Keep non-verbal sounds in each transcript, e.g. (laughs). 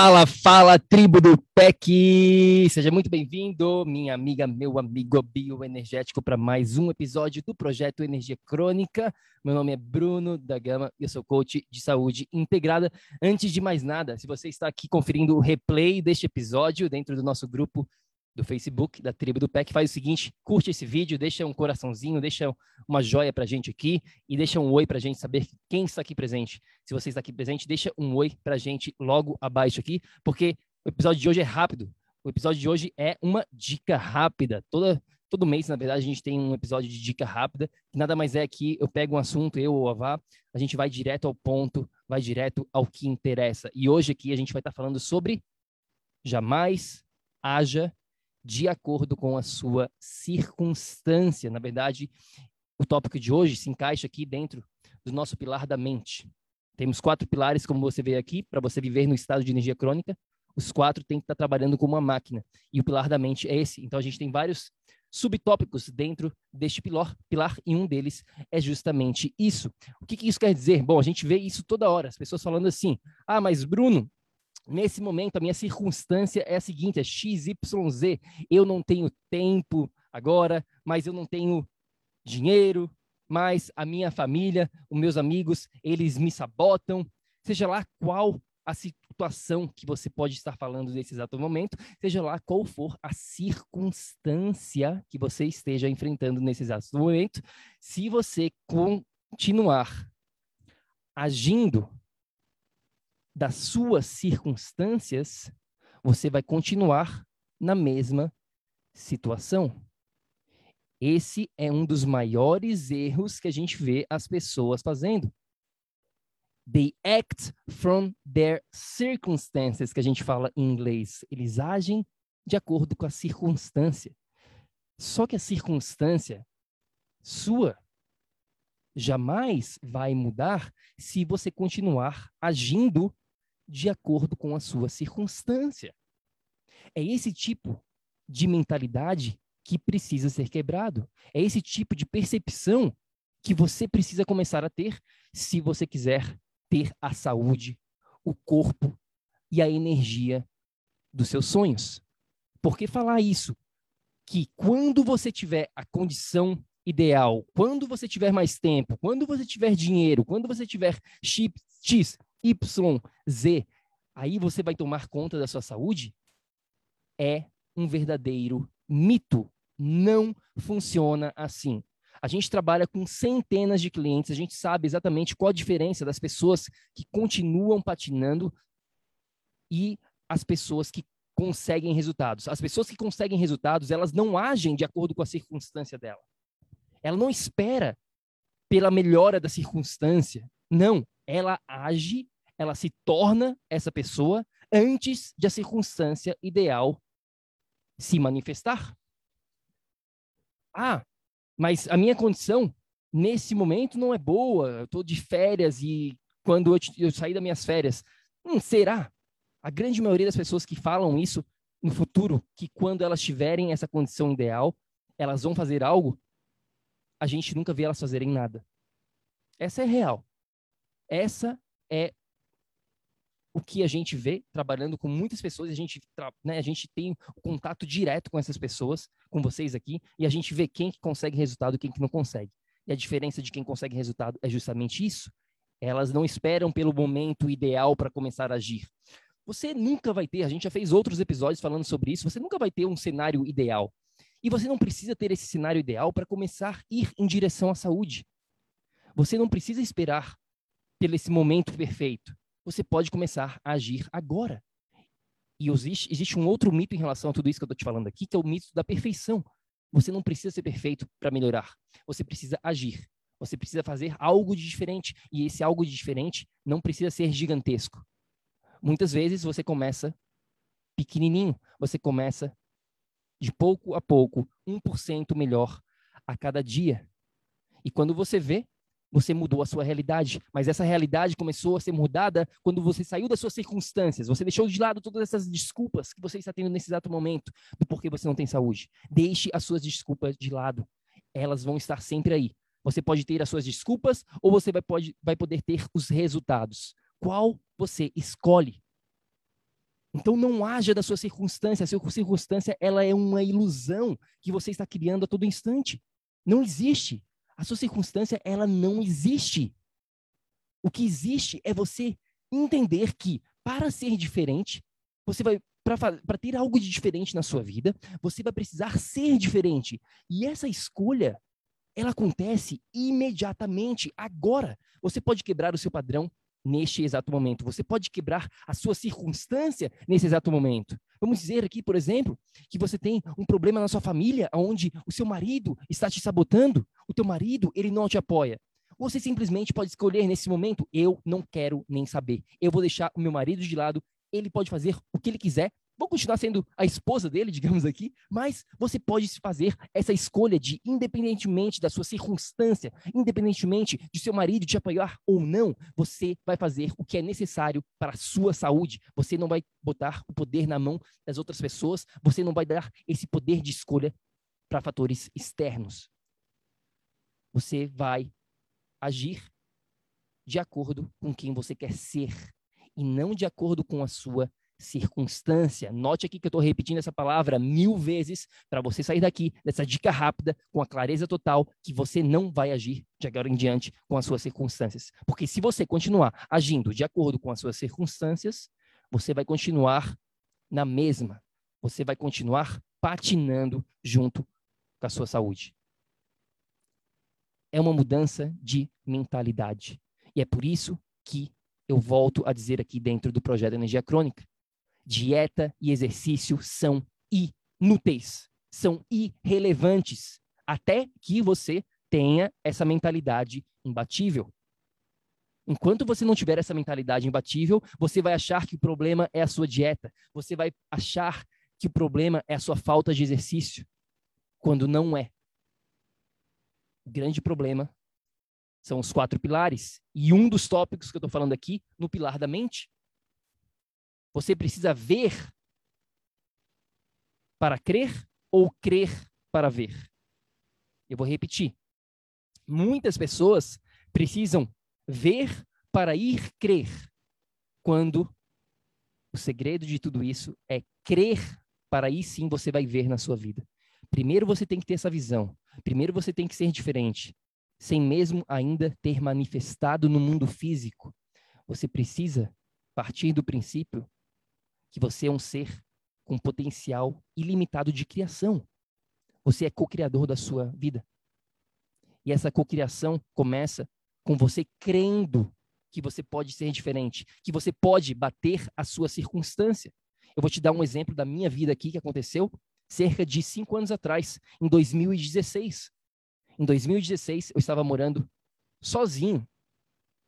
Fala, fala, tribo do PEC! Seja muito bem-vindo, minha amiga, meu amigo bioenergético, para mais um episódio do projeto Energia Crônica. Meu nome é Bruno da Gama e eu sou coach de saúde integrada. Antes de mais nada, se você está aqui conferindo o replay deste episódio dentro do nosso grupo do Facebook, da Tribo do PEC, faz o seguinte, curte esse vídeo, deixa um coraçãozinho, deixa uma joia pra gente aqui e deixa um oi pra gente saber quem está aqui presente. Se você está aqui presente, deixa um oi pra gente logo abaixo aqui, porque o episódio de hoje é rápido. O episódio de hoje é uma dica rápida. Toda, todo mês, na verdade, a gente tem um episódio de dica rápida, que nada mais é que eu pego um assunto, eu ou a Vá, a gente vai direto ao ponto, vai direto ao que interessa. E hoje aqui a gente vai estar falando sobre jamais haja de acordo com a sua circunstância. Na verdade, o tópico de hoje se encaixa aqui dentro do nosso pilar da mente. Temos quatro pilares, como você vê aqui, para você viver no estado de energia crônica. Os quatro têm que estar trabalhando como uma máquina. E o pilar da mente é esse. Então, a gente tem vários subtópicos dentro deste pilar, pilar e um deles é justamente isso. O que, que isso quer dizer? Bom, a gente vê isso toda hora, as pessoas falando assim: ah, mas Bruno, Nesse momento, a minha circunstância é a seguinte: é XYZ. Eu não tenho tempo agora, mas eu não tenho dinheiro, mas a minha família, os meus amigos, eles me sabotam. Seja lá qual a situação que você pode estar falando nesse exato momento, seja lá qual for a circunstância que você esteja enfrentando nesse exato momento, se você continuar agindo das suas circunstâncias, você vai continuar na mesma situação. Esse é um dos maiores erros que a gente vê as pessoas fazendo. They act from their circumstances, que a gente fala em inglês. Eles agem de acordo com a circunstância. Só que a circunstância sua jamais vai mudar se você continuar agindo de acordo com a sua circunstância. É esse tipo de mentalidade que precisa ser quebrado. É esse tipo de percepção que você precisa começar a ter se você quiser ter a saúde, o corpo e a energia dos seus sonhos. Por que falar isso? Que quando você tiver a condição ideal, quando você tiver mais tempo, quando você tiver dinheiro, quando você tiver X Y, Z, aí você vai tomar conta da sua saúde, é um verdadeiro mito. Não funciona assim. A gente trabalha com centenas de clientes, a gente sabe exatamente qual a diferença das pessoas que continuam patinando e as pessoas que conseguem resultados. As pessoas que conseguem resultados, elas não agem de acordo com a circunstância dela. Ela não espera pela melhora da circunstância. Não, ela age ela se torna essa pessoa antes de a circunstância ideal se manifestar. Ah, mas a minha condição nesse momento não é boa. Eu estou de férias e quando eu, eu sair das minhas férias, hum, será? A grande maioria das pessoas que falam isso no futuro, que quando elas tiverem essa condição ideal, elas vão fazer algo, a gente nunca vê elas fazerem nada. Essa é real. Essa é o que a gente vê trabalhando com muitas pessoas, a gente, né, a gente tem contato direto com essas pessoas, com vocês aqui, e a gente vê quem que consegue resultado e quem que não consegue. E a diferença de quem consegue resultado é justamente isso. Elas não esperam pelo momento ideal para começar a agir. Você nunca vai ter, a gente já fez outros episódios falando sobre isso, você nunca vai ter um cenário ideal. E você não precisa ter esse cenário ideal para começar a ir em direção à saúde. Você não precisa esperar pelo esse momento perfeito você pode começar a agir agora. E existe, existe um outro mito em relação a tudo isso que eu estou te falando aqui, que é o mito da perfeição. Você não precisa ser perfeito para melhorar. Você precisa agir. Você precisa fazer algo de diferente. E esse algo de diferente não precisa ser gigantesco. Muitas vezes você começa pequenininho. Você começa de pouco a pouco, 1% melhor a cada dia. E quando você vê, você mudou a sua realidade, mas essa realidade começou a ser mudada quando você saiu das suas circunstâncias. Você deixou de lado todas essas desculpas que você está tendo nesse exato momento do porquê você não tem saúde. Deixe as suas desculpas de lado. Elas vão estar sempre aí. Você pode ter as suas desculpas ou você vai, pode, vai poder ter os resultados. Qual você escolhe? Então não haja da sua circunstância. A sua circunstância ela é uma ilusão que você está criando a todo instante. Não existe. A sua circunstância, ela não existe. O que existe é você entender que, para ser diferente, você vai para ter algo de diferente na sua vida, você vai precisar ser diferente. E essa escolha, ela acontece imediatamente, agora. Você pode quebrar o seu padrão neste exato momento. Você pode quebrar a sua circunstância nesse exato momento. Vamos dizer aqui, por exemplo, que você tem um problema na sua família, onde o seu marido está te sabotando, o teu marido, ele não te apoia. Você simplesmente pode escolher nesse momento, eu não quero nem saber. Eu vou deixar o meu marido de lado, ele pode fazer o que ele quiser, vou continuar sendo a esposa dele, (laughs) digamos aqui, mas você pode fazer essa escolha de, independentemente da sua circunstância, independentemente de seu marido te apoiar ou não, você vai fazer o que é necessário para a sua saúde. Você não vai botar o poder na mão das outras pessoas, você não vai dar esse poder de escolha para fatores externos. Você vai agir de acordo com quem você quer ser e não de acordo com a sua circunstância. Note aqui que eu estou repetindo essa palavra mil vezes para você sair daqui dessa dica rápida, com a clareza total, que você não vai agir de agora em diante com as suas circunstâncias. Porque se você continuar agindo de acordo com as suas circunstâncias, você vai continuar na mesma. Você vai continuar patinando junto com a sua saúde. É uma mudança de mentalidade. E é por isso que eu volto a dizer aqui dentro do projeto Energia Crônica dieta e exercício são inúteis, são irrelevantes, até que você tenha essa mentalidade imbatível. Enquanto você não tiver essa mentalidade imbatível, você vai achar que o problema é a sua dieta, você vai achar que o problema é a sua falta de exercício, quando não é. O grande problema são os quatro pilares. E um dos tópicos que eu estou falando aqui, no pilar da mente, você precisa ver para crer ou crer para ver? Eu vou repetir. Muitas pessoas precisam ver para ir crer, quando o segredo de tudo isso é crer para aí sim você vai ver na sua vida. Primeiro você tem que ter essa visão. Primeiro você tem que ser diferente, sem mesmo ainda ter manifestado no mundo físico. Você precisa partir do princípio que você é um ser com potencial ilimitado de criação. Você é co-criador da sua vida. E essa cocriação começa com você crendo que você pode ser diferente, que você pode bater a sua circunstância. Eu vou te dar um exemplo da minha vida aqui que aconteceu cerca de cinco anos atrás, em 2016. Em 2016, eu estava morando sozinho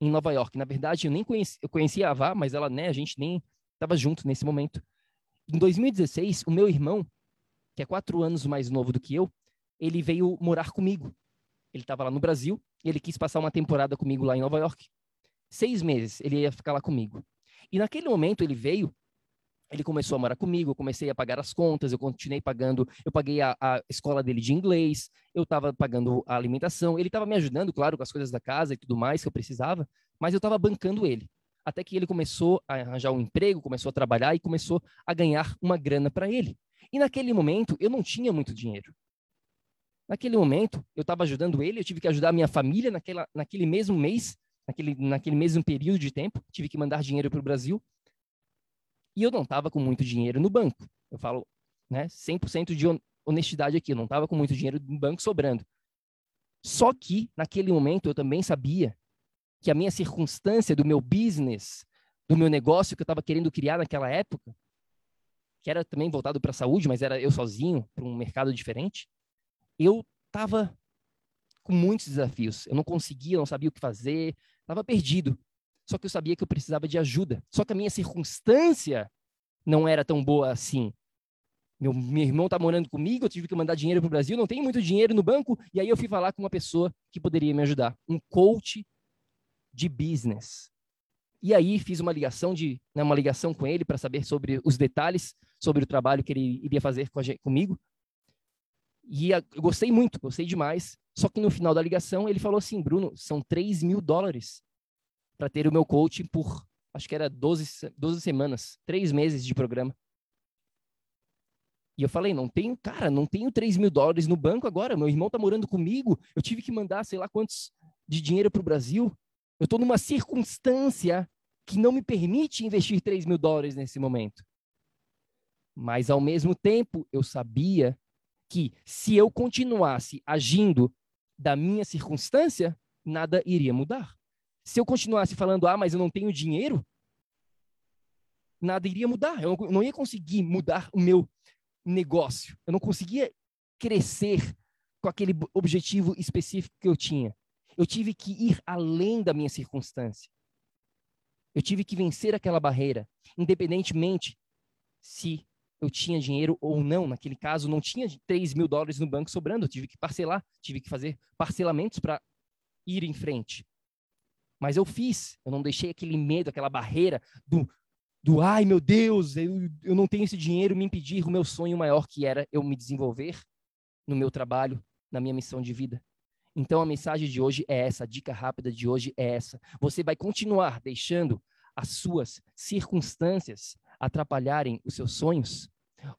em Nova York. Na verdade, eu nem conhecia, a Vá, mas ela, né, a gente nem estava junto nesse momento. Em 2016, o meu irmão, que é quatro anos mais novo do que eu, ele veio morar comigo. Ele estava lá no Brasil e ele quis passar uma temporada comigo lá em Nova York. Seis meses ele ia ficar lá comigo. E naquele momento ele veio, ele começou a morar comigo, eu comecei a pagar as contas, eu continuei pagando, eu paguei a, a escola dele de inglês, eu estava pagando a alimentação, ele estava me ajudando, claro, com as coisas da casa e tudo mais que eu precisava, mas eu estava bancando ele. Até que ele começou a arranjar um emprego, começou a trabalhar e começou a ganhar uma grana para ele. E naquele momento eu não tinha muito dinheiro. Naquele momento eu estava ajudando ele, eu tive que ajudar a minha família naquela, naquele mesmo mês, naquele, naquele mesmo período de tempo, tive que mandar dinheiro para o Brasil. E eu não estava com muito dinheiro no banco. Eu falo né, 100% de honestidade aqui, eu não estava com muito dinheiro no banco sobrando. Só que, naquele momento, eu também sabia que a minha circunstância do meu business, do meu negócio que eu estava querendo criar naquela época, que era também voltado para a saúde, mas era eu sozinho, para um mercado diferente, eu estava com muitos desafios. Eu não conseguia, não sabia o que fazer, estava perdido. Só que eu sabia que eu precisava de ajuda. Só que a minha circunstância não era tão boa assim. Meu, meu irmão está morando comigo, eu tive que mandar dinheiro para o Brasil, não tenho muito dinheiro no banco, e aí eu fui falar com uma pessoa que poderia me ajudar, um coach de business. E aí fiz uma ligação de, né, uma ligação com ele para saber sobre os detalhes sobre o trabalho que ele iria fazer com gente, comigo. E eu gostei muito, gostei demais. Só que no final da ligação ele falou assim, Bruno, são 3 mil dólares para ter o meu coaching por, acho que era 12, 12 semanas, três meses de programa. E eu falei, não tenho, cara, não tenho 3 mil dólares no banco agora. Meu irmão tá morando comigo. Eu tive que mandar, sei lá quantos de dinheiro para o Brasil. Eu estou numa circunstância que não me permite investir 3 mil dólares nesse momento. Mas, ao mesmo tempo, eu sabia que se eu continuasse agindo da minha circunstância, nada iria mudar. Se eu continuasse falando, ah, mas eu não tenho dinheiro, nada iria mudar. Eu não ia conseguir mudar o meu negócio. Eu não conseguia crescer com aquele objetivo específico que eu tinha. Eu tive que ir além da minha circunstância. Eu tive que vencer aquela barreira, independentemente se eu tinha dinheiro ou não. Naquele caso, não tinha 3 mil dólares no banco sobrando. Eu tive que parcelar, tive que fazer parcelamentos para ir em frente. Mas eu fiz, eu não deixei aquele medo, aquela barreira do, do ai meu Deus, eu, eu não tenho esse dinheiro me impedir o meu sonho maior que era eu me desenvolver no meu trabalho, na minha missão de vida. Então a mensagem de hoje é essa, a dica rápida de hoje é essa. Você vai continuar deixando as suas circunstâncias atrapalharem os seus sonhos?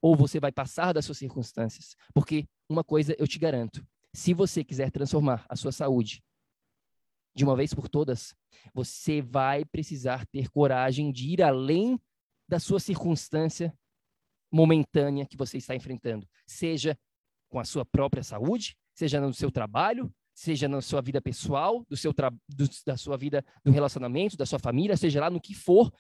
Ou você vai passar das suas circunstâncias? Porque uma coisa eu te garanto: se você quiser transformar a sua saúde de uma vez por todas, você vai precisar ter coragem de ir além da sua circunstância momentânea que você está enfrentando, seja com a sua própria saúde, seja no seu trabalho, seja na sua vida pessoal, do seu do, da sua vida do relacionamento, da sua família, seja lá no que for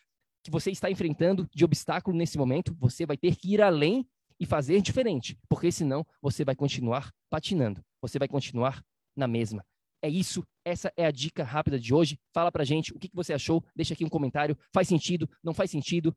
que você está enfrentando de obstáculo nesse momento, você vai ter que ir além e fazer diferente, porque senão você vai continuar patinando, você vai continuar na mesma. É isso, essa é a dica rápida de hoje. Fala pra gente o que, que você achou, deixa aqui um comentário. Faz sentido, não faz sentido?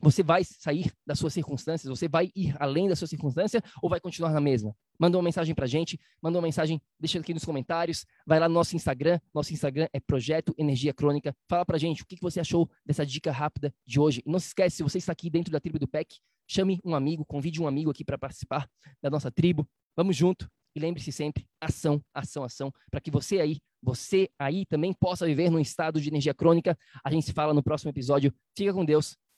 Você vai sair das suas circunstâncias? Você vai ir além da sua circunstância ou vai continuar na mesma? Manda uma mensagem pra gente, manda uma mensagem, deixa aqui nos comentários, vai lá no nosso Instagram, nosso Instagram é Projeto Energia Crônica. Fala pra gente o que você achou dessa dica rápida de hoje. E não se esquece, se você está aqui dentro da tribo do PEC, chame um amigo, convide um amigo aqui para participar da nossa tribo. Vamos junto e lembre-se sempre, ação, ação, ação, para que você aí, você aí também possa viver num estado de energia crônica. A gente se fala no próximo episódio. Fica com Deus.